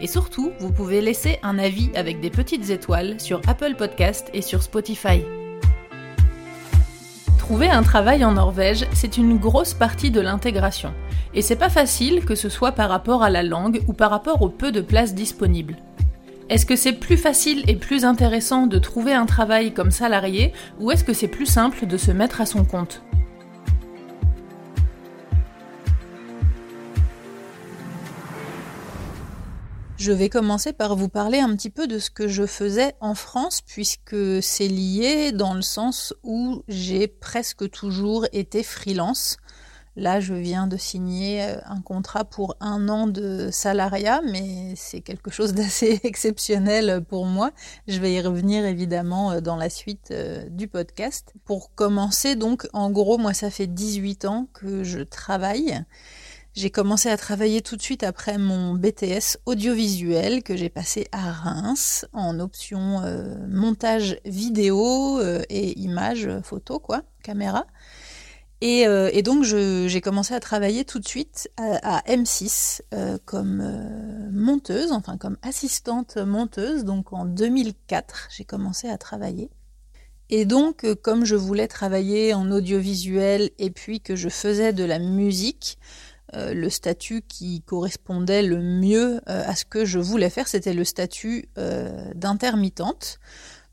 Et surtout, vous pouvez laisser un avis avec des petites étoiles sur Apple Podcast et sur Spotify. Trouver un travail en Norvège, c'est une grosse partie de l'intégration. Et c'est pas facile que ce soit par rapport à la langue ou par rapport au peu de places disponibles. Est-ce que c'est plus facile et plus intéressant de trouver un travail comme salarié ou est-ce que c'est plus simple de se mettre à son compte? Je vais commencer par vous parler un petit peu de ce que je faisais en France, puisque c'est lié dans le sens où j'ai presque toujours été freelance. Là, je viens de signer euh, un contrat pour un an de salariat, mais c'est quelque chose d'assez exceptionnel pour moi. Je vais y revenir évidemment euh, dans la suite euh, du podcast. Pour commencer, donc, en gros, moi, ça fait 18 ans que je travaille. J'ai commencé à travailler tout de suite après mon BTS audiovisuel que j'ai passé à Reims en option euh, montage vidéo euh, et images, photo, quoi, caméra. Et, euh, et donc j'ai commencé à travailler tout de suite à, à M6 comme monteuse, enfin comme assistante monteuse. Donc en 2004, j'ai commencé à travailler. Et donc, comme je voulais travailler en audiovisuel et puis que je faisais de la musique, euh, le statut qui correspondait le mieux euh, à ce que je voulais faire, c'était le statut euh, d'intermittente.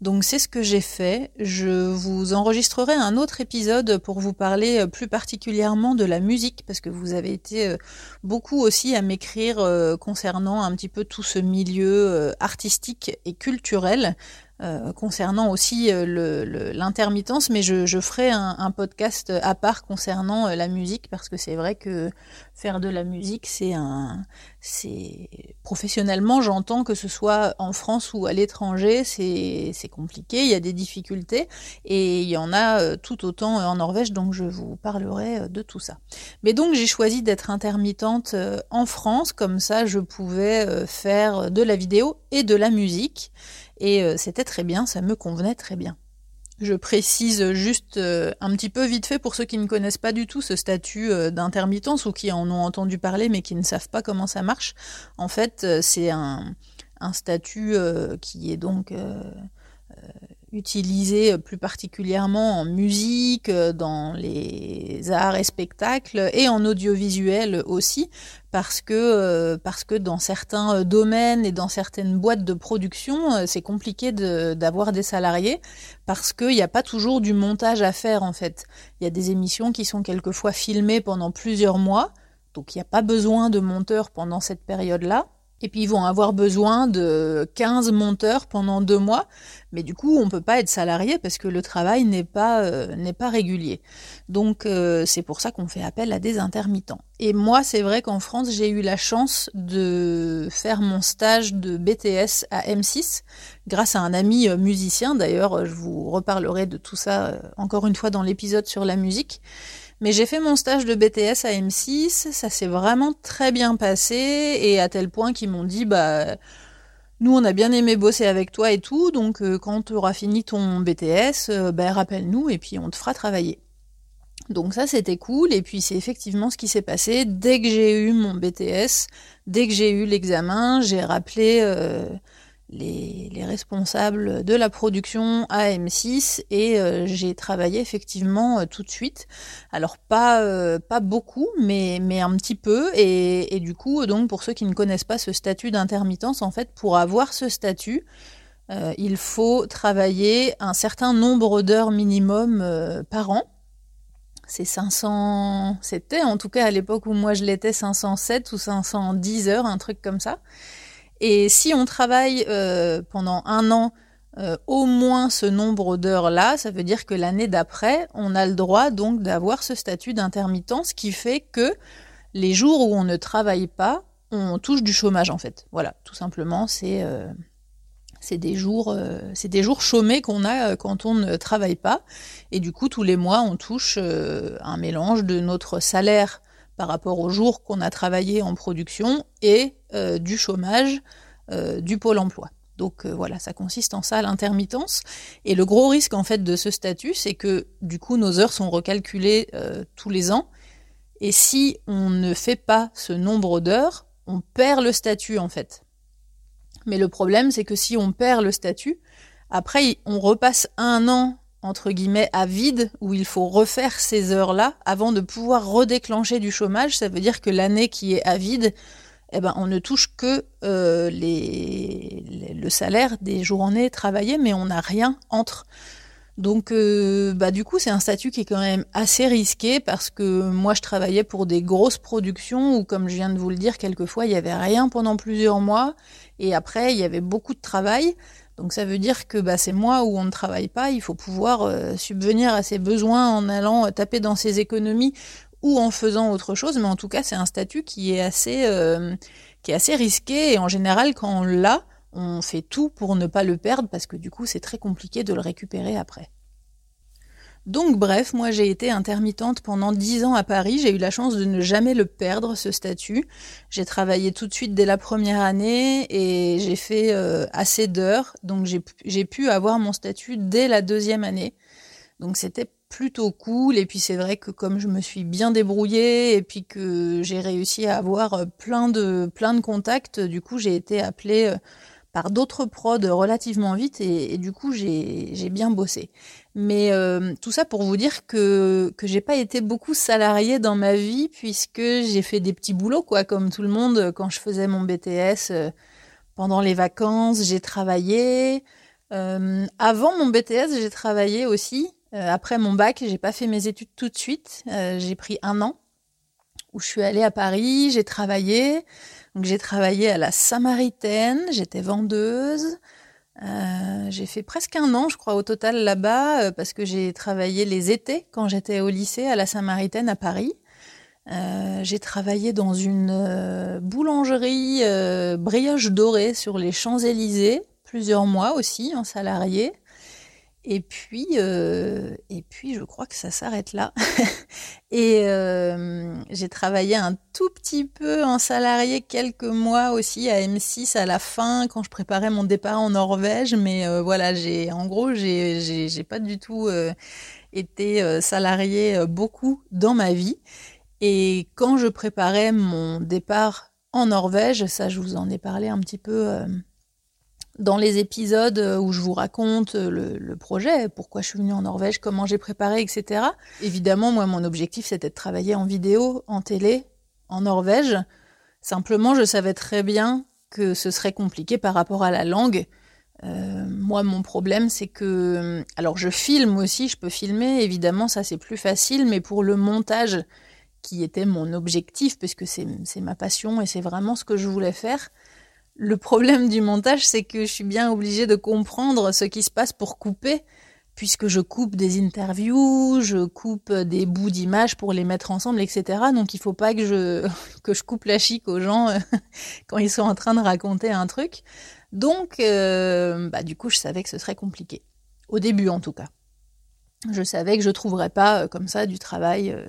Donc c'est ce que j'ai fait. Je vous enregistrerai un autre épisode pour vous parler plus particulièrement de la musique, parce que vous avez été beaucoup aussi à m'écrire concernant un petit peu tout ce milieu artistique et culturel. Euh, concernant aussi euh, l'intermittence, mais je, je ferai un, un, podcast à part concernant euh, la musique parce que c'est vrai que faire de la musique, c'est un, c'est professionnellement, j'entends que ce soit en France ou à l'étranger, c'est compliqué, il y a des difficultés et il y en a tout autant en Norvège, donc je vous parlerai de tout ça. Mais donc j'ai choisi d'être intermittente en France, comme ça je pouvais faire de la vidéo et de la musique. Et euh, c'était très bien, ça me convenait très bien. Je précise juste euh, un petit peu vite fait pour ceux qui ne connaissent pas du tout ce statut euh, d'intermittence ou qui en ont entendu parler mais qui ne savent pas comment ça marche. En fait, c'est un, un, statut qui est donc utilisé euh, plus particulièrement en musique, euh, dans les arts et spectacles et en audiovisuel aussi, parce que, euh, parce que dans certains domaines et dans certaines boîtes de production, c'est compliqué d'avoir des salariés parce qu'il n'y a pas toujours du montage à faire en fait. Il y a des émissions qui sont quelquefois filmées pendant plusieurs mois, donc il n'y a pas besoin de monteurs pendant cette période-là. Et puis ils vont avoir besoin de 15 monteurs pendant deux mois, mais du coup on peut pas être salarié parce que le travail n'est pas euh, régulier. Donc euh, c'est pour ça qu'on fait appel à des intermittents. Et moi c'est vrai qu'en France j'ai eu la chance de faire mon stage de BTS à M6 grâce à un ami euh, musicien. D'ailleurs je vous reparlerai de tout ça encore une fois dans l'épisode sur la musique. Mais j'ai fait mon stage de BTS à M6, ça s'est vraiment très bien passé et à tel point qu'ils m'ont dit bah nous on a bien aimé bosser avec toi et tout, donc euh, quand tu auras fini ton BTS, euh, bah, rappelle-nous et puis on te fera travailler. Donc ça c'était cool et puis c'est effectivement ce qui s'est passé dès que j'ai eu mon BTS, dès que j'ai eu l'examen, j'ai rappelé euh, les, responsables de la production à M6 et euh, j'ai travaillé effectivement euh, tout de suite. Alors pas euh, pas beaucoup, mais mais un petit peu et, et, du coup donc pour ceux qui ne connaissent pas ce statut d'intermittence, en fait pour avoir ce statut, il faut travailler un certain nombre d'heures minimum par an. C'est 500, c'était en tout cas à l'époque où moi je l'étais 507 ou 510 heures, un truc comme ça. Et si on travaille euh, pendant un an euh, au moins ce nombre d'heures-là, ça veut dire que l'année d'après, on a le droit donc d'avoir ce statut d'intermittence qui fait que les jours où on ne travaille pas, on touche du chômage en fait. Voilà, tout simplement, c'est euh, des jours, c'est des jours chômés qu'on a quand on ne travaille pas. Et du coup, tous les mois, on touche un mélange de notre salaire par rapport aux jours qu'on a travaillé en production et du chômage du pôle emploi. Donc voilà, ça consiste en ça l'intermittence. Et le gros risque en fait de ce statut, c'est que du coup nos heures sont recalculées tous les ans et si on ne fait pas ce nombre d'heures, on perd le statut en fait. Mais le problème, c'est que si on perd le statut, après, on repasse un an, entre guillemets, à vide, où il faut refaire ces heures-là avant de pouvoir redéclencher du chômage. Ça veut dire que l'année qui est à vide, eh ben, on ne touche que euh, les, le salaire des journées travaillées, mais on n'a rien entre. Donc, euh, bah, du coup, c'est un statut qui est quand même assez risqué parce que moi, je travaillais pour des grosses productions où, comme je viens de vous le dire, quelquefois, il n'y avait rien pendant plusieurs mois et après, il y avait beaucoup de travail. Donc, ça veut dire que bah, ces mois où on ne travaille pas, il faut pouvoir euh, subvenir à ses besoins en allant taper dans ses économies ou en faisant autre chose. Mais en tout cas, c'est un statut qui est assez, euh, qui est assez risqué et en général, quand on l'a, on fait tout pour ne pas le perdre parce que du coup c'est très compliqué de le récupérer après. Donc bref, moi j'ai été intermittente pendant dix ans à Paris, j'ai eu la chance de ne jamais le perdre ce statut. J'ai travaillé tout de suite dès la première année et j'ai fait euh, assez d'heures, donc j'ai pu avoir mon statut dès la deuxième année. Donc c'était plutôt cool et puis c'est vrai que comme je me suis bien débrouillée et puis que j'ai réussi à avoir plein de plein de contacts, du coup j'ai été appelée euh, par d'autres prods relativement vite et, du coup j'ai bien bossé. Mais euh, tout ça pour vous dire que que j'ai pas été beaucoup salariée dans ma vie puisque j'ai fait des petits boulots quoi comme tout le monde quand je faisais mon BTS euh, pendant les vacances j'ai travaillé. Euh, avant mon BTS j'ai travaillé aussi. après mon bac j'ai pas fait mes études tout de suite. j'ai pris un an où je suis allée à Paris j'ai travaillé. J'ai travaillé à la Samaritaine, j'étais vendeuse. Euh, j'ai fait presque un an, je crois, au total là-bas, euh, parce que j'ai travaillé les étés quand j'étais au lycée à la Samaritaine à Paris. Euh, j'ai travaillé dans une boulangerie brioche dorée sur les Champs-Élysées, plusieurs mois aussi en salarié. Et puis, euh, et puis, je crois que ça s'arrête là. et euh, j'ai travaillé un tout petit peu en salarié quelques mois aussi à M6 à la fin quand je préparais mon départ en Norvège. Mais euh, voilà, j'ai, en gros, j'ai, j'ai, pas du tout été salarié beaucoup dans ma vie. Et quand je préparais mon départ en Norvège, ça, je vous en ai parlé un petit peu dans les épisodes euh, où je vous raconte euh, le, projet, pourquoi je suis venue en Norvège, comment j'ai préparé, etc. Évidemment, moi, mon objectif, c'était de travailler en vidéo, en télé, en Norvège. Simplement, je savais très bien que ce serait compliqué par rapport à la langue. Euh, moi, mon problème, c'est que... Alors, je filme aussi, je peux filmer, évidemment, ça c'est plus facile, mais pour le montage, qui était mon objectif, puisque c'est ma passion et c'est vraiment ce que je voulais faire, le problème du montage, c'est que je suis bien obligée de comprendre ce qui se passe pour couper, puisque je coupe des interviews, je coupe des bouts d'images pour les mettre ensemble, etc. Donc il faut pas que je, que je coupe la chic aux gens quand ils sont en train de raconter un truc. Donc, euh, bah, du coup, je savais que ce serait compliqué. Au début, en tout cas. Je savais que je trouverais pas euh, comme ça du travail. Euh,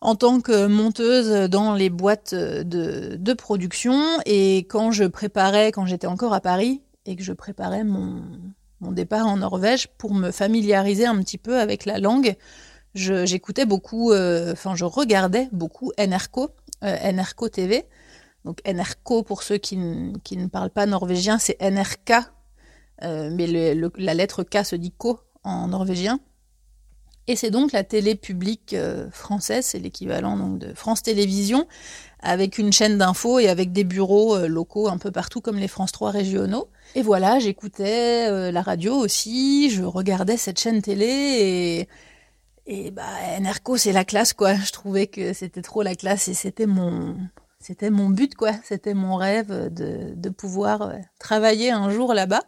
en tant que monteuse dans les boîtes de, production. Et quand je préparais, quand j'étais encore à Paris, et que je préparais mon, départ en Norvège pour me familiariser un petit peu avec la langue, j'écoutais beaucoup, euh, enfin je regardais beaucoup NRCO, euh, TV. Donc NRCO, pour ceux qui, ne parlent pas norvégien, c'est NRK, euh, mais la lettre K se dit Ko en norvégien. Et c'est donc la télé publique euh, française, c'est l'équivalent donc de France Télévisions, avec une chaîne d'infos et avec des bureaux euh, locaux un peu partout comme les France 3 régionaux. Et voilà, j'écoutais euh, la radio aussi, je regardais cette chaîne télé et et bah c'est la classe quoi. Je trouvais que c'était trop la classe et c'était mon c'était mon but quoi. C'était mon rêve de, de pouvoir travailler un jour là-bas.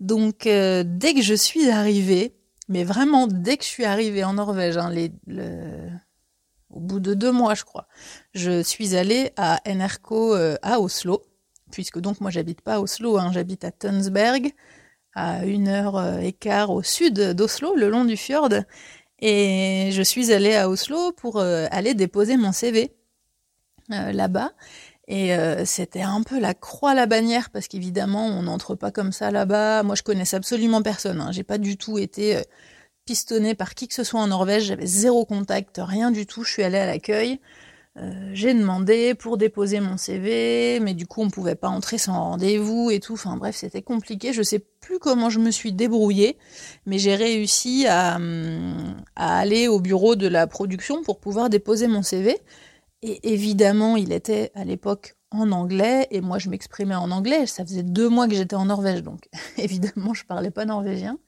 Donc dès que je suis arrivée mais vraiment, dès que je suis arrivée en Norvège, hein, au bout de deux mois, je crois, je suis allée à NRK euh, à Oslo, puisque donc moi j'habite pas à Oslo, hein, j'habite à Tønsberg, à une heure et quart au sud d'Oslo, le long du fjord. Et je suis allée à Oslo pour aller déposer mon CV là-bas. Et euh, c'était un peu la croix à la bannière parce qu'évidemment on n'entre pas comme ça là-bas. Moi je connaissais absolument personne. Hein. J'ai pas du tout été euh, pistonnée par qui que ce soit en Norvège. J'avais zéro contact, rien du tout. Je suis allée à l'accueil. Euh, j'ai demandé pour déposer mon CV, mais du coup on pouvait pas entrer sans rendez-vous et tout. Enfin bref, c'était compliqué. Je sais plus comment je me suis débrouillée, mais j'ai réussi à, hum, à aller au bureau de la production pour pouvoir déposer mon CV. Et évidemment, il était à l'époque en anglais, et moi je m'exprimais en anglais. Ça faisait deux mois que j'étais en Norvège, donc évidemment je parlais pas norvégien.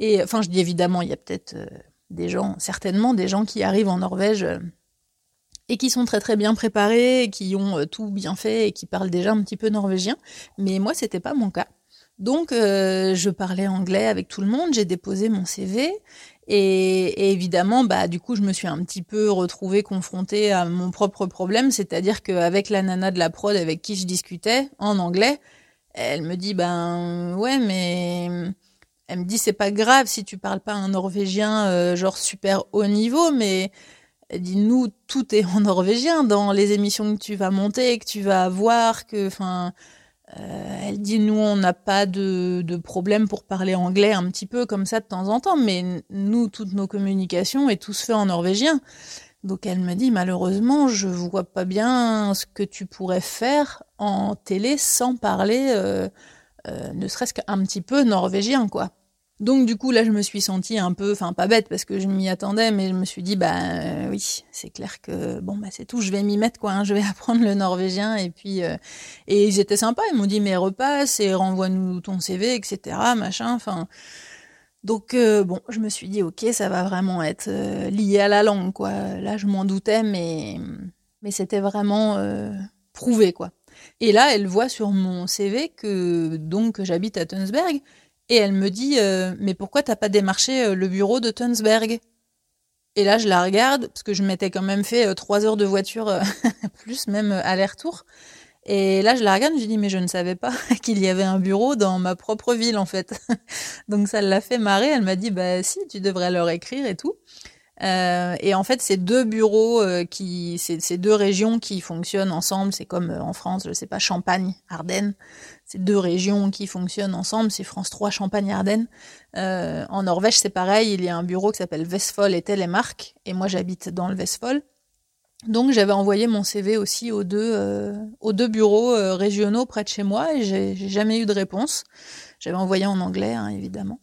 Et enfin, je dis évidemment, il y a peut-être euh, des gens, certainement des gens qui arrivent en Norvège euh, et qui sont très très bien préparés, qui ont euh, tout bien fait et qui parlent déjà un petit peu norvégien. Mais moi, c'était pas mon cas. Donc, je parlais anglais avec tout le monde, j'ai déposé mon CV et, évidemment, bah, du coup, je me suis un petit peu retrouvée confrontée à mon propre problème, c'est-à-dire qu'avec la nana de la prod avec qui je discutais en anglais, elle me dit, ben ouais, mais elle me dit, c'est pas grave si tu parles pas un norvégien euh, genre super haut niveau, mais elle dit, nous, tout est en norvégien dans les émissions que tu vas monter, que tu vas avoir, que, enfin, euh, elle dit nous on n'a pas de, de, problème pour parler anglais un petit peu comme ça de temps en temps, mais nous toutes nos communications est tout se fait en norvégien. Donc elle me dit malheureusement je vois pas bien ce que tu pourrais faire en télé sans parler euh, euh, ne serait-ce qu'un petit peu norvégien quoi. Donc du coup là je me suis sentie un peu, enfin pas bête parce que je m'y attendais, mais je me suis dit bah euh, oui c'est clair que bon bah c'est tout, je vais m'y mettre quoi, hein, je vais apprendre le norvégien et puis euh, et ils étaient sympas, ils m'ont dit mais repasse et renvoie-nous ton CV etc machin, enfin donc euh, bon je me suis dit ok ça va vraiment être lié à la langue quoi, là je m'en doutais mais mais c'était vraiment prouvé quoi. Et là elle voit sur mon CV que donc j'habite à Tunsberg et elle me dit euh, Mais pourquoi t'as pas démarché euh, le bureau de Tunsberg Et là, je la regarde, parce que je m'étais quand même fait euh, trois heures de voiture, plus même aller-retour. Et là, je la regarde, je dis Mais je ne savais pas qu'il y avait un bureau dans ma propre ville, en fait. Donc ça l'a fait marrer. Elle m'a dit Bah si, tu devrais leur écrire et tout. Euh, et en fait, c'est deux bureaux qui, c'est deux régions qui fonctionnent ensemble. C'est comme en France, je sais pas, Champagne, Ardennes ces deux régions qui fonctionnent ensemble, c'est France 3 Champagne-Ardenne. Euh, en Norvège, c'est pareil, il y a un bureau qui s'appelle Vestfold et Telemark, et moi j'habite dans le Vestfold. Donc j'avais envoyé mon CV aussi aux deux, euh, aux deux bureaux euh, régionaux près de chez moi, et j'ai jamais eu de réponse. J'avais envoyé en anglais, hein, évidemment.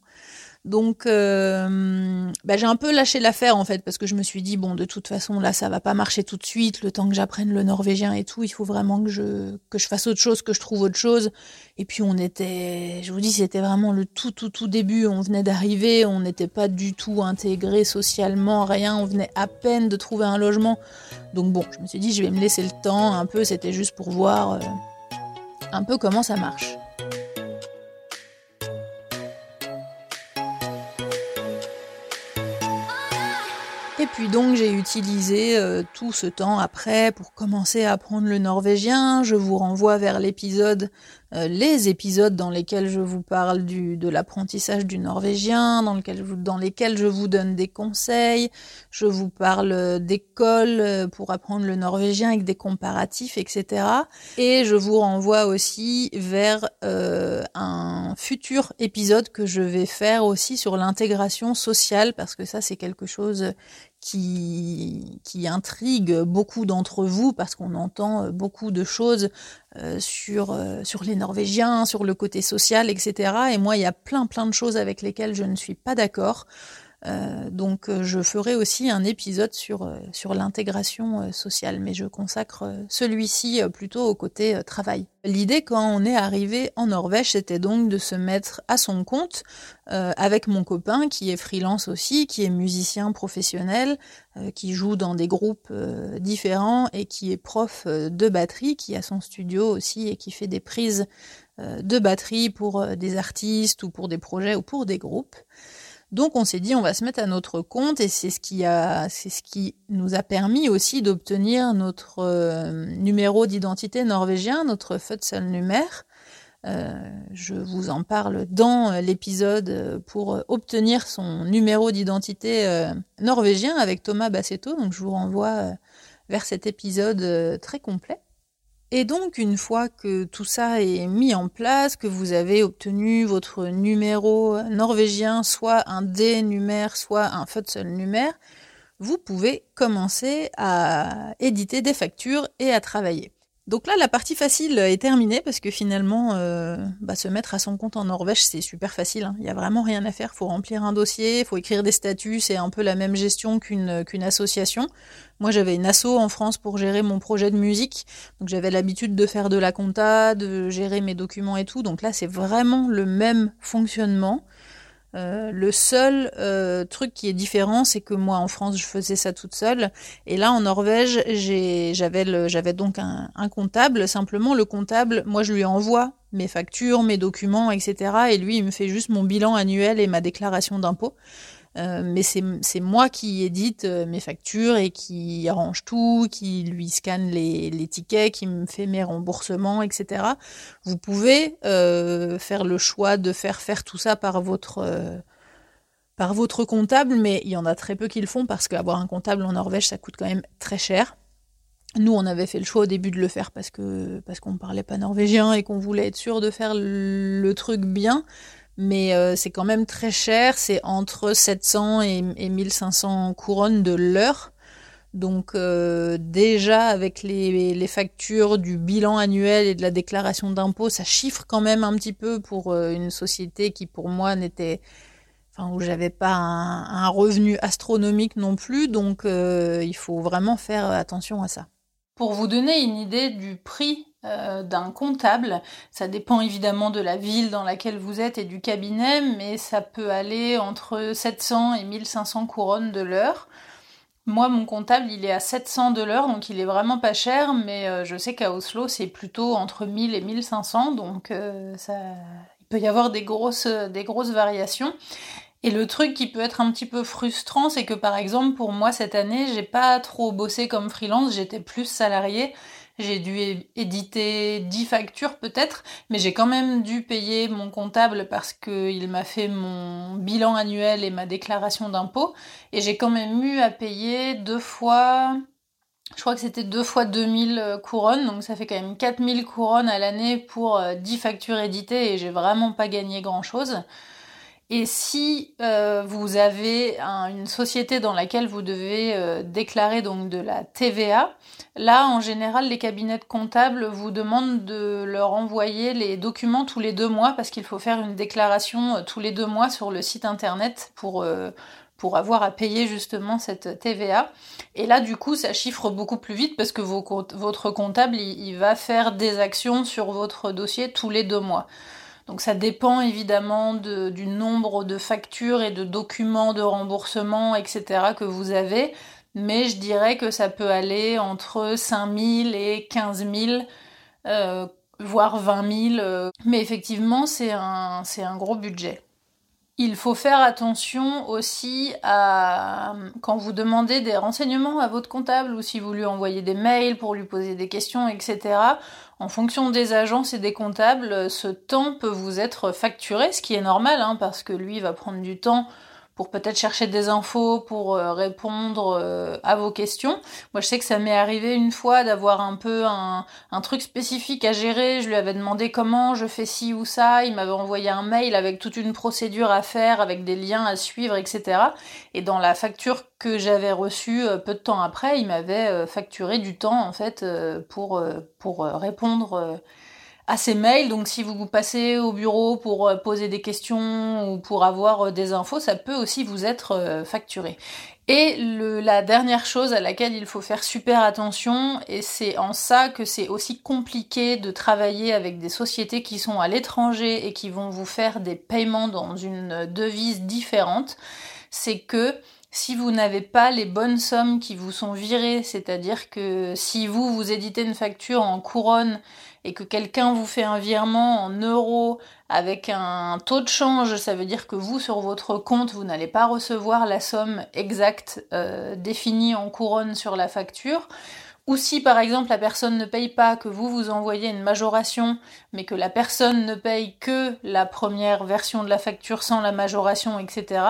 Donc, euh, bah, j'ai un peu lâché l'affaire en fait parce que je me suis dit bon, de toute façon là, ça va pas marcher tout de suite. Le temps que j'apprenne le norvégien et tout, il faut vraiment que je fasse autre chose, que je trouve autre chose. Et puis on était, je vous dis, c'était vraiment le tout tout tout début. On venait d'arriver, on n'était pas du tout intégré socialement, rien. On venait à peine de trouver un logement. Donc bon, je me suis dit, je vais me laisser le temps un peu. C'était juste pour voir euh, un peu comment ça marche. Et puis donc j'ai utilisé euh, tout ce temps après pour commencer à apprendre le norvégien. Je vous renvoie vers l'épisode, les épisodes dans lesquels je vous parle du, de l'apprentissage du norvégien, dans, lesquels je vous donne des conseils. Je vous parle d'écoles euh, pour apprendre le norvégien avec des comparatifs, etc. Et je vous renvoie aussi vers un futur épisode que je vais faire aussi sur l'intégration sociale parce que ça c'est quelque chose qui, intrigue beaucoup d'entre vous parce qu'on entend euh, beaucoup de choses euh, sur, euh, sur les Norvégiens, sur le côté social, etc. Et moi, il y a plein plein de choses avec lesquelles je ne suis pas d'accord. Euh, donc euh, je ferai aussi un épisode sur, euh, sur l'intégration sociale, mais je consacre celui-ci plutôt au côté travail. L'idée quand on est arrivé en Norvège, c'était donc de se mettre à son compte avec mon copain qui est freelance aussi, qui est musicien professionnel, qui joue dans des groupes différents et qui est prof de batterie, qui a son studio aussi et qui fait des prises de batterie pour des artistes ou pour des projets ou pour des groupes. Donc on s'est dit on va se mettre à notre compte et c'est ce qui a c'est ce qui nous a permis aussi d'obtenir notre euh, numéro d'identité norvégien, notre Fødselnummer. Euh, je vous en parle dans l'épisode pour obtenir son numéro d'identité euh, norvégien avec Thomas Bassetto. Donc je vous renvoie vers cet épisode très complet. Et donc, une fois que tout ça est mis en place, que vous avez obtenu votre numéro norvégien, soit un D-numère, soit un Fødsel-numère, vous pouvez commencer à éditer des factures et à travailler. Donc là, la partie facile est terminée parce que finalement, euh, bah, se mettre à son compte en Norvège, c'est super facile. Hein. Il n'y a vraiment rien à faire. Il faut remplir un dossier, il faut écrire des statuts. C'est un peu la même gestion qu'une qu'une association. Moi, j'avais une asso en France pour gérer mon projet de musique. Donc j'avais l'habitude de faire de la compta, de gérer mes documents et tout. Donc là, c'est vraiment le même fonctionnement. Euh, le seul euh, truc qui est différent, c'est que moi en France, je faisais ça toute seule, et là en Norvège, j'avais donc un, un, comptable. Simplement, le comptable, moi je lui envoie mes factures, mes documents, etc. Et lui, il me fait juste mon bilan annuel et ma déclaration d'impôt. Euh, mais c'est moi qui édite euh, mes factures et qui arrange tout, qui lui scanne les, tickets, qui me fait mes remboursements, etc. Vous pouvez euh, faire le choix de faire faire tout ça par votre par votre comptable, mais il y en a très peu qui le font parce qu'avoir un comptable en Norvège, ça coûte quand même très cher. Nous, on avait fait le choix au début de le faire parce que parce qu'on parlait pas norvégien et qu'on voulait être sûr de faire le truc bien mais euh, c'est quand même très cher, c'est entre 700 et, 1500 couronnes de l'heure. Donc euh, déjà avec les, factures du bilan annuel et de la déclaration d'impôt, ça chiffre quand même un petit peu pour euh, une société qui pour moi n'était, enfin où j'avais pas un, un, revenu astronomique non plus. Donc il faut vraiment faire attention à ça. Pour vous donner une idée du prix euh, d'un comptable. Ça dépend évidemment de la ville dans laquelle vous êtes et du cabinet, mais ça peut aller entre 700 et 1500 couronnes de l'heure. Moi, mon comptable, il est à 700 de l'heure, donc il est vraiment pas cher, mais euh, je sais qu'à Oslo, c'est plutôt entre 1000 et 1500, donc euh, il peut y avoir des grosses, des grosses variations. Et le truc qui peut être un petit peu frustrant, c'est que par exemple, pour moi, cette année, j'ai pas trop bossé comme freelance, j'étais plus salarié. J'ai dû éditer 10 factures peut-être, mais j'ai quand même dû payer mon comptable parce qu'il m'a fait mon bilan annuel et ma déclaration d'impôt. Et j'ai quand même eu à payer deux fois, je crois que c'était deux fois 2000 euh, couronnes, donc ça fait quand même 4000 couronnes à l'année pour 10 euh, factures éditées et j'ai vraiment pas gagné grand-chose. Et si euh, vous avez une société dans laquelle vous devez euh, déclarer donc de la TVA, là en général les cabinets comptables vous demandent de leur envoyer les documents tous les deux mois parce qu'il faut faire une déclaration euh, tous les deux mois sur le site internet pour pour avoir à payer justement cette TVA. Et là, du coup, ça chiffre beaucoup plus vite parce que votre comptable, il, va faire des actions sur votre dossier tous les deux mois. Donc ça dépend évidemment du nombre de factures et de documents de remboursement, etc. que vous avez, mais je dirais que ça peut aller entre 5 000 et 15 000, euh, voire 20 000. Euh. Mais effectivement, c'est un gros budget. Il faut faire attention aussi à quand vous demandez des renseignements à votre comptable ou si vous lui envoyez des mails pour lui poser des questions, etc. En fonction des agences et des comptables, ce temps peut vous être facturé, ce qui est normal, hein, parce que lui va prendre du temps pour peut-être chercher des infos, pour euh, répondre euh, à vos questions. Moi, je sais que ça m'est arrivé une fois d'avoir un peu un, truc spécifique à gérer. Je lui avais demandé comment je fais ci ou ça. Il m'avait envoyé un mail avec toute une procédure à faire, avec des liens à suivre, etc. Et dans la facture que j'avais reçue euh, peu de temps après, il m'avait facturé du temps en fait pour pour répondre à ces mails. Donc si vous passez au bureau pour euh, poser des questions ou pour avoir euh, des infos, ça peut aussi vous être euh, facturé. Et le, la dernière chose à laquelle il faut faire super attention, et c'est en ça que c'est aussi compliqué de travailler avec des sociétés qui sont à l'étranger et qui vont vous faire des paiements dans une devise différente, c'est que si vous n'avez pas les bonnes sommes qui vous sont virées, c'est-à-dire que si vous vous éditez une facture en couronne et que quelqu'un vous fait un virement en euros avec un taux de change, ça veut dire que vous, sur votre compte, vous n'allez pas recevoir la somme exacte euh, définie en couronne sur la facture. Ou si par exemple la personne ne paye pas, que vous vous envoyez une majoration, mais que la personne ne paye que la première version de la facture sans la majoration, etc.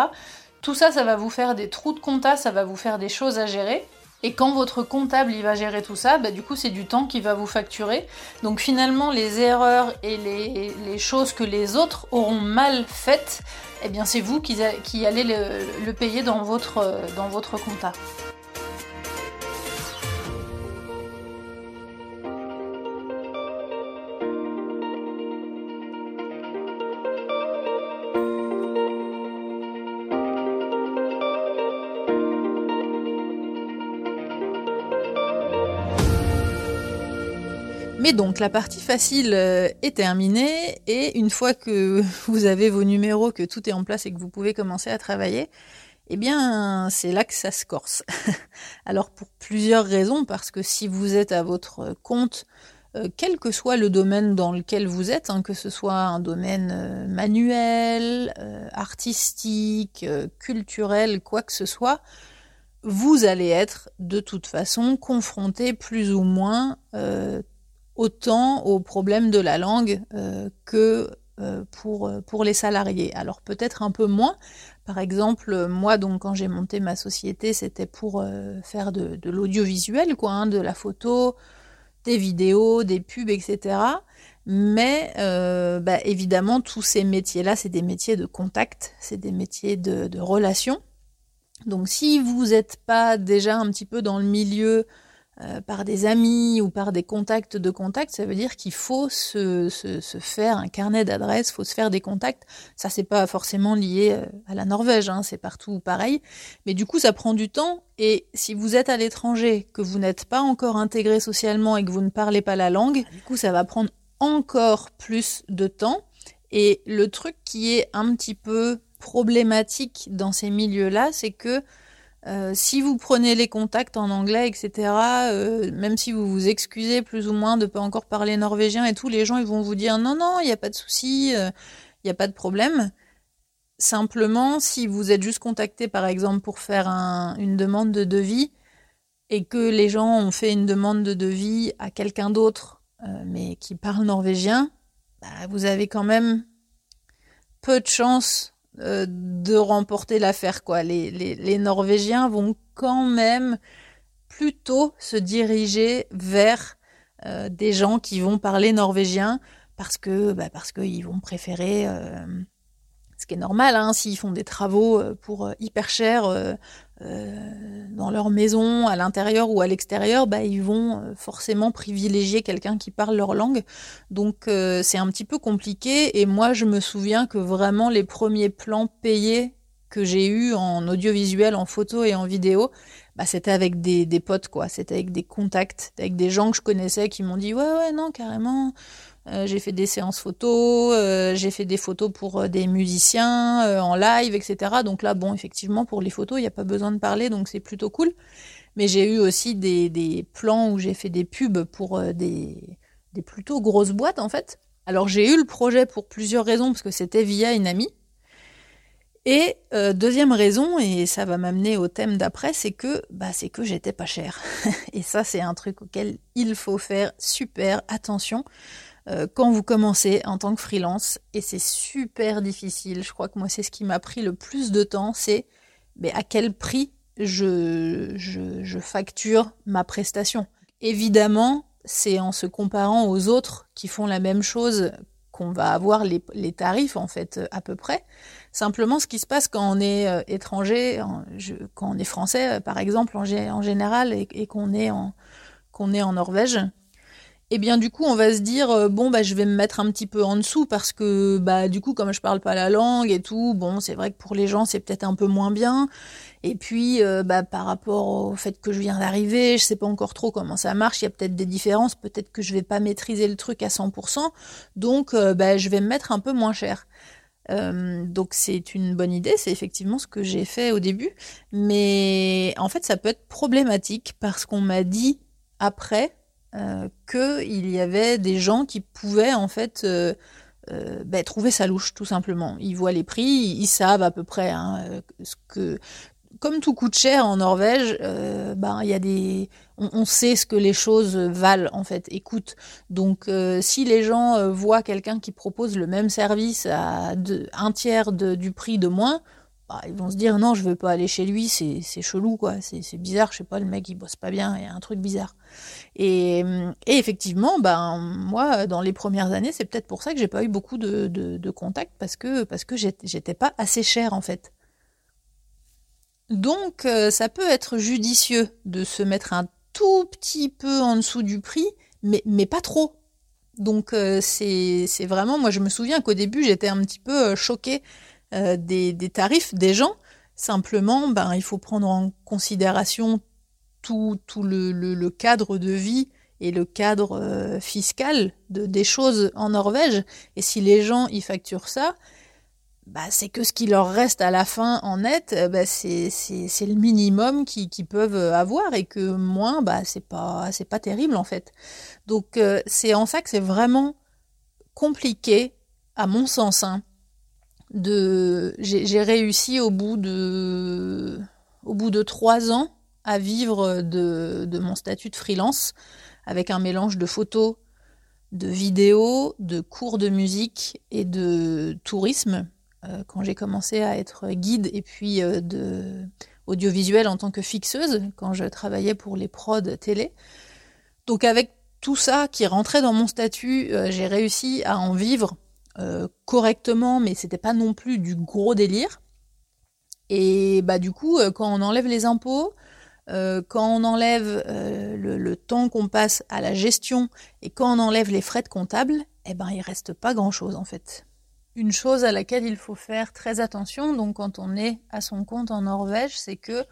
Tout ça, ça va vous faire des trous de compta, ça va vous faire des choses à gérer. Et quand votre comptable va gérer tout ça, bah, du coup c'est du temps qu'il va vous facturer. Donc finalement les erreurs et les, choses que les autres auront mal faites, eh bien c'est vous qui, allez le, payer dans votre, dans votre compta. Mais donc la partie facile euh, est terminée et une fois que vous avez vos numéros, que tout est en place et que vous pouvez commencer à travailler, eh bien c'est là que ça se corse. Alors pour plusieurs raisons, parce que si vous êtes à votre compte, euh, quel que soit le domaine dans lequel vous êtes, hein, que ce soit un domaine euh, manuel, artistique, culturel, quoi que ce soit, vous allez être de toute façon confronté plus ou moins autant aux problèmes de la langue euh, que euh, pour, euh, pour les salariés. Alors peut-être un peu moins. Par exemple, moi, donc, quand j'ai monté ma société, c'était pour faire de, l'audiovisuel, quoi, hein, de la photo, des vidéos, des pubs, etc. Mais bah, évidemment, tous ces métiers-là, c'est des métiers de contact, c'est des métiers de, de relation. Donc si vous n'êtes pas déjà un petit peu dans le milieu euh, par des amis ou par des contacts de contacts, ça veut dire qu'il faut se, se, faire un carnet d'adresses, faut se faire des contacts. Ça, c'est pas forcément lié euh, à la Norvège, hein, c'est partout pareil. Mais du coup, ça prend du temps. Et si vous êtes à l'étranger, que vous n'êtes pas encore intégré socialement et que vous ne parlez pas la langue, du coup, ça va prendre encore plus de temps. Et le truc qui est un petit peu problématique dans ces milieux-là, c'est que euh, si vous prenez les contacts en anglais, etc., euh, même si vous vous excusez plus ou moins de pas encore parler norvégien et tout, les gens ils vont vous dire non non, il n'y a pas de souci, il euh, n'y a pas de problème. Simplement, si vous êtes juste contacté par exemple pour faire une demande de devis et que les gens ont fait une demande de devis à quelqu'un d'autre mais qui parle norvégien, bah, vous avez quand même peu de chance euh, de remporter l'affaire. quoi. Les, Norvégiens vont quand même plutôt se diriger vers euh, des gens qui vont parler norvégien parce que bah qu'ils vont préférer euh, ce qui est normal hein, s'ils font des travaux pour hyper cher euh, dans leur maison, à l'intérieur ou à l'extérieur, bah, ils vont euh, forcément privilégier quelqu'un qui parle leur langue. Donc euh, c'est un petit peu compliqué. Et moi, je me souviens que vraiment les premiers plans payés que j'ai eus en audiovisuel, en photo et en vidéo, bah, c'était avec des, des potes, quoi. C'était avec des contacts, avec des gens que je connaissais qui m'ont dit ouais, ouais, non, carrément. Euh, j'ai fait des séances photos, euh, j'ai fait des photos pour euh, des musiciens en live, etc. Donc là, bon, effectivement, pour les photos, il n'y a pas besoin de parler, donc c'est plutôt cool. Mais j'ai eu aussi des, plans où j'ai fait des pubs pour des, des plutôt grosses boîtes, en fait. Alors j'ai eu le projet pour plusieurs raisons, parce que c'était via une amie. Et deuxième raison, et ça va m'amener au thème d'après, c'est que bah c'est que j'étais pas chère. et ça c'est un truc auquel il faut faire super attention. Euh, quand vous commencez en tant que freelance, et c'est super difficile, je crois que moi c'est ce qui m'a pris le plus de temps, c'est mais à quel prix je, je, facture ma prestation. Évidemment, c'est en se comparant aux autres qui font la même chose qu'on va avoir les, tarifs en fait à peu près. Simplement, ce qui se passe quand on est euh, étranger, quand on est français par exemple en, général et, qu'on est qu'on est en Norvège, et eh bien du coup on va se dire euh, bon bah je vais me mettre un petit peu en dessous parce que bah du coup comme je parle pas la langue et tout bon c'est vrai que pour les gens c'est peut-être un peu moins bien. Et puis euh, bah par rapport au fait que je viens d'arriver je sais pas encore trop comment ça marche il y a peut-être des différences peut-être que je vais pas maîtriser le truc à 100% donc euh, bah je vais me mettre un peu moins cher. Donc c'est une bonne idée, c'est effectivement ce que j'ai fait au début, mais en fait ça peut être problématique parce qu'on m'a dit après qu'il y avait des gens qui pouvaient en fait euh, euh, ben, trouver sa louche tout simplement. Ils voient les prix, ils savent à peu près hein, ce que comme tout coûte cher en Norvège, ben il y a des, on, sait ce que les choses valent en fait, écoute. Donc si les gens voient quelqu'un qui propose le même service à un tiers du prix de moins, bah, ils vont se dire non, je veux pas aller chez lui, c'est chelou quoi, c'est bizarre, je sais pas, le mec il bosse pas bien, il y a un truc bizarre. Et, effectivement, ben moi dans les premières années, c'est peut-être pour ça que j'ai pas eu beaucoup de, de, contacts parce que parce que j'étais pas assez cher en fait. Donc euh, ça peut être judicieux de se mettre un tout petit peu en dessous du prix, mais, mais pas trop. Donc euh, c'est vraiment, moi je me souviens qu'au début j'étais un petit peu euh, choquée euh, des, tarifs des gens. Simplement, ben, il faut prendre en considération tout, le, cadre de vie et le cadre euh, fiscal de, des choses en Norvège. Et si les gens y facturent ça, bah, c'est que ce qui leur reste à la fin en net, euh, bah, c'est le minimum qu'ils peuvent avoir et que moins, bah, c'est pas, pas terrible en fait. Donc c'est en ça que c'est vraiment compliqué, à mon sens, hein, de j'ai réussi au bout de au bout de trois ans à vivre de, mon statut de freelance avec un mélange de photos, de vidéos, de cours de musique et de tourisme euh, quand j'ai commencé à être guide et puis euh, de audiovisuel en tant que fixeuse quand je travaillais pour les prods télé. Donc avec tout ça qui rentrait dans mon statut, euh, j'ai réussi à en vivre euh, correctement, mais c'était pas non plus du gros délire. Et bah du coup, euh, quand on enlève les impôts, euh, quand on enlève le, temps qu'on passe à la gestion et quand on enlève les frais de comptable, eh ben il reste pas grand chose en fait. Une chose à laquelle il faut faire très attention, donc quand on est à son compte en Norvège, c'est que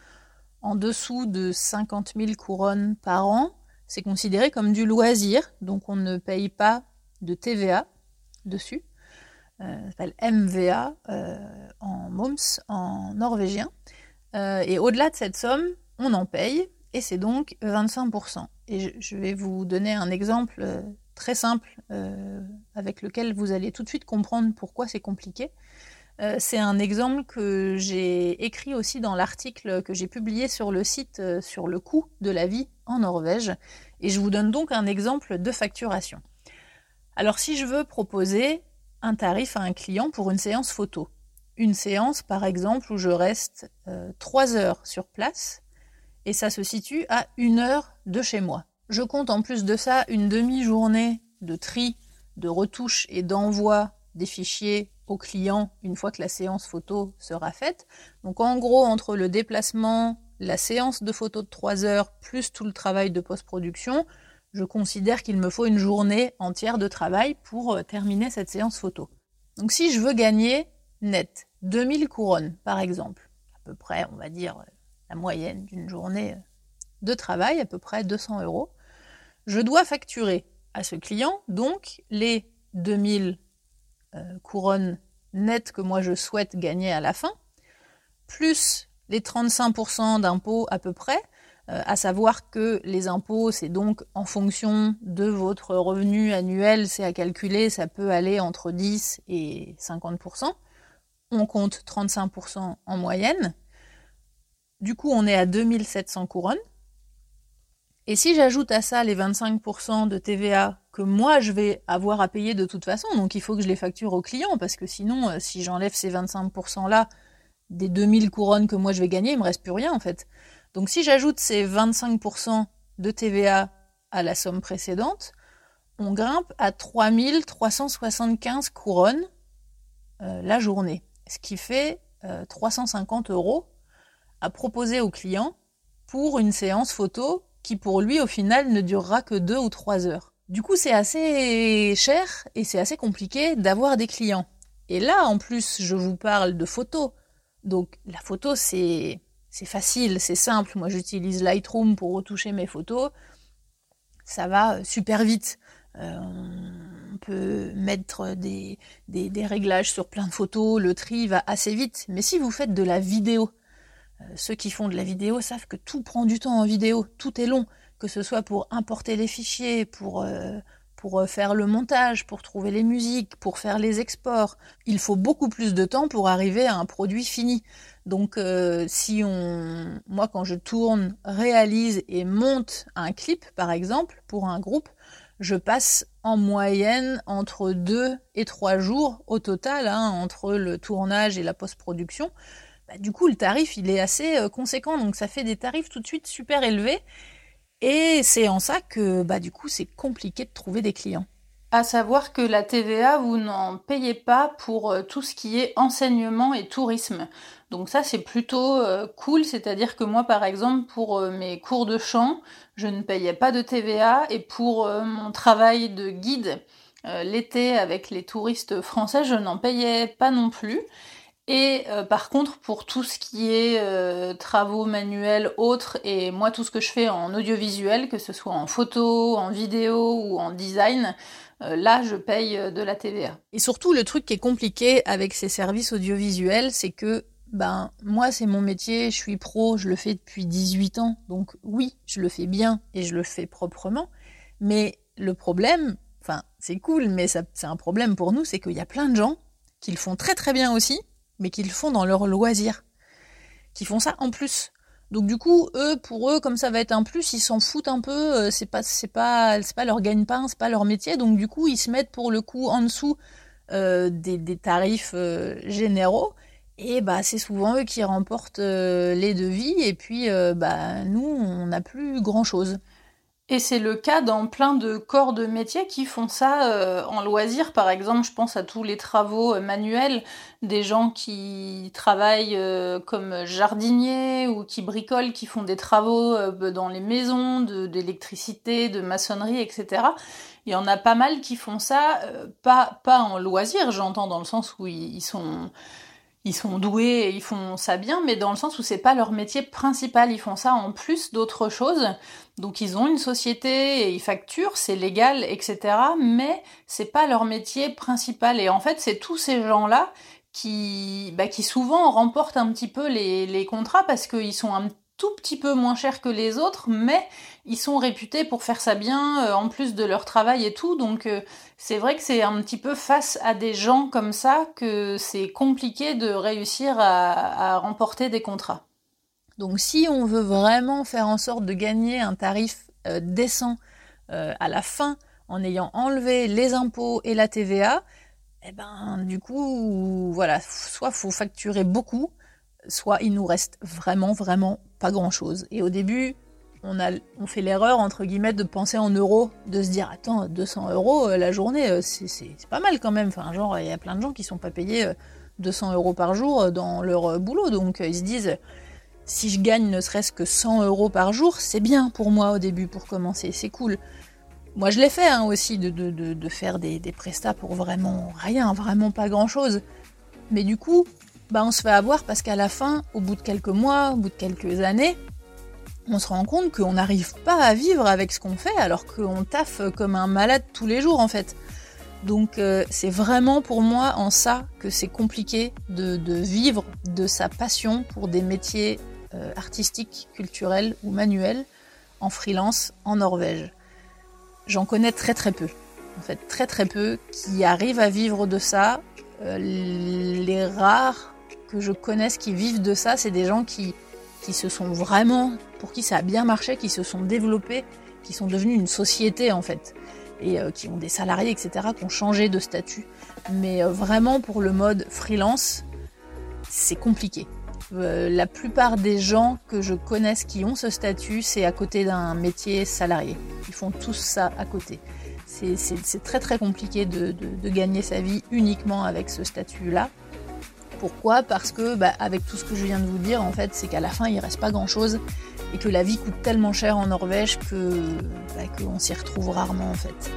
en dessous de 50 000 couronnes par an, c'est considéré comme du loisir, donc on ne paye pas de TVA dessus. Euh, s'appelle MVA euh, en MOMS, en norvégien. Euh, et au-delà de cette somme, on en paye, et c'est donc 25%. Et je, vais vous donner un exemple très simple avec lequel vous allez tout de suite comprendre pourquoi c'est compliqué. c'est un exemple que j'ai écrit aussi dans l'article que j'ai publié sur le site sur le coût de la vie en Norvège. Et je vous donne donc un exemple de facturation. Alors si je veux proposer un tarif à un client pour une séance photo. Une séance, par exemple, où je reste euh, trois heures sur place et ça se situe à une heure de chez moi. Je compte en plus de ça une demi-journée de tri, de retouche et d'envoi des fichiers au client une fois que la séance photo sera faite. Donc en gros, entre le déplacement, la séance de photo de trois heures, plus tout le travail de post-production, je considère qu'il me faut une journée entière de travail pour euh, terminer cette séance photo. Donc si je veux gagner net 2000 couronnes par exemple, à peu près on va dire euh, la moyenne d'une journée euh, de travail, à peu près 200 euros, je dois facturer à ce client donc les 2000 couronnes nettes que moi je souhaite gagner à la fin, plus les 35% d'impôts à peu près, euh, à savoir que les impôts, c'est donc en fonction de votre revenu annuel, c'est à calculer, ça peut aller entre 10 et 50%. On compte 35% en moyenne. Du coup, on est à 2700 couronnes. Et si j'ajoute à ça les 25% de TVA que moi je vais avoir à payer de toute façon, donc il faut que je les facture au client, parce que sinon, euh, si j'enlève ces 25% là des 2000 couronnes que moi je vais gagner, il me reste plus rien en fait. Donc si j'ajoute ces 25% de TVA à la somme précédente, on grimpe à 3375 couronnes euh, la journée, ce qui fait 350 euh, euros à proposer au client pour une séance photo qui pour lui au final ne durera que 2 ou 3 heures. Du coup c'est assez cher et c'est assez compliqué d'avoir des clients. Et là en plus je vous parle de photos. Donc la photo c'est c'est facile, c'est simple. Moi, j'utilise Lightroom pour retoucher mes photos. Ça va euh, super vite. Euh, on peut mettre des, des, réglages sur plein de photos. Le tri va assez vite. Mais si vous faites de la vidéo, euh, ceux qui font de la vidéo savent que tout prend du temps en vidéo. Tout est long. que ce soit pour importer les fichiers, pour, pour euh, faire le montage, pour trouver les musiques, pour faire les exports. Il faut beaucoup plus de temps pour arriver à un produit fini. Donc euh, si on moi quand je tourne, réalise et monte un clip par exemple pour un groupe, je passe en moyenne entre deux et trois jours au total hein, entre le tournage et la post-production. Bah, du coup, le tarif, il est assez euh, conséquent, donc ça fait des tarifs tout de suite super élevés. Et c'est en ça que, bah, du coup, c'est compliqué de trouver des clients. À savoir que la TVA, vous n'en payez pas pour euh, tout ce qui est enseignement et tourisme. Donc ça, c'est plutôt euh, cool. C'est-à-dire que moi, par exemple, pour mes cours de chant, je ne payais pas de TVA. Et pour mon travail de guide l'été avec les touristes français, je n'en payais pas non plus. Et euh, par contre, pour tout ce qui est euh, travaux manuels autres, et moi tout ce que je fais en audiovisuel, que ce soit en photo, en vidéo ou en design, euh, là je paye de la TVA. Et surtout, le truc qui est compliqué avec ces services audiovisuels, c'est que ben moi c'est mon métier, je suis pro, je le fais depuis 18 ans, donc oui, je le fais bien et je le fais proprement, mais le problème, enfin c'est cool, mais c'est un problème pour nous, c'est qu'il y a plein de gens qui le font très très bien aussi, mais qu'ils font dans leur loisir, qui font ça en plus. Donc du coup, eux, pour eux, comme ça va être un plus, ils s'en foutent un peu. Euh, c'est pas, c'est pas, c'est pas leur gagne-pain, c'est pas leur métier. Donc du coup, ils se mettent pour le coup en dessous euh, des, tarifs euh, généraux. Et bah c'est souvent eux qui remportent les devis. Et puis bah nous, on n'a plus grand chose. Et c'est le cas dans plein de corps de métier qui font ça euh, en loisir. Par exemple, je pense à tous les travaux euh, manuels, des gens qui travaillent euh, comme jardiniers ou qui bricolent, qui font des travaux dans les maisons, d'électricité, de, maçonnerie, etc. Il y en a pas mal qui font ça, pas, pas en loisir, j'entends dans le sens où ils sont ils sont doués ils font ça bien, mais dans le sens où c'est pas leur métier principal, ils font ça en plus d'autres choses. Donc ils ont une société ils facturent, c'est légal, etc. Mais c'est pas leur métier principal. Et en fait, c'est tous ces gens-là qui, bah, qui souvent remportent un petit peu les, les contrats parce qu'ils sont un tout petit peu moins chers que les autres, mais ils sont réputés pour faire ça bien, euh, en plus de leur travail et tout. Donc euh, c'est vrai que c'est un petit peu face à des gens comme ça que c'est compliqué de réussir à, remporter des contrats. Donc si on veut vraiment faire en sorte de gagner un tarif euh, décent à la fin, en ayant enlevé les impôts et la TVA, eh ben du coup voilà, soit faut facturer beaucoup, soit il nous reste vraiment vraiment pas grand chose. Et au début, on, a, on fait l'erreur, entre guillemets, de penser en euros, de se dire, attends, 200 euros euh, la journée, euh, c'est pas mal quand même. Enfin, genre, il y a plein de gens qui sont pas payés 200 euh, euros par jour dans leur boulot. Donc, ils se disent, si je gagne ne serait-ce que 100 euros par jour, c'est bien pour moi au début, pour commencer, c'est cool. Moi, je l'ai fait hein, aussi, de, faire des, des prestats pour vraiment rien, vraiment pas grand-chose. Mais du coup, bah, on se fait avoir parce qu'à la fin, au bout de quelques mois, au bout de quelques années, on se rend compte qu'on n'arrive pas à vivre avec ce qu'on fait alors qu'on taffe comme un malade tous les jours en fait. Donc euh, c'est vraiment pour moi en ça que c'est compliqué de, vivre de sa passion pour des métiers euh, artistiques, culturels ou manuels en freelance en Norvège. J'en connais très très peu, en fait très très peu qui arrivent à vivre de ça. Euh, les rares que je connaisse qui vivent de ça, c'est des gens qui, qui se sont vraiment, pour qui ça a bien marché, qui se sont développés, qui sont devenus une société en fait, et euh, qui ont des salariés, etc., qui ont changé de statut. Mais euh, vraiment pour le mode freelance, c'est compliqué. Euh, la plupart des gens que je connaisse qui ont ce statut, c'est à côté d'un métier salarié. Ils font tous ça à côté. C'est très très compliqué de, de gagner sa vie uniquement avec ce statut-là. Pourquoi Parce que, bah, avec tout ce que je viens de vous dire, en fait, c'est qu'à la fin, il reste pas grand-chose et que la vie coûte tellement cher en Norvège que bah, qu'on s'y retrouve rarement, en fait.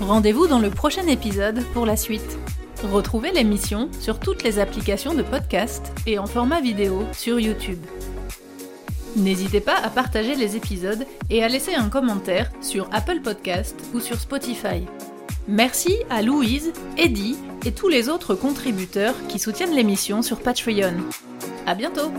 Rendez-vous dans le prochain épisode pour la suite. Retrouvez l'émission sur toutes les applications de podcast et en format vidéo sur YouTube. N'hésitez pas à partager les épisodes et à laisser un commentaire sur Apple Podcast ou sur Spotify. Merci à Louise, Eddie et tous les autres contributeurs qui soutiennent l'émission sur Patreon. À bientôt!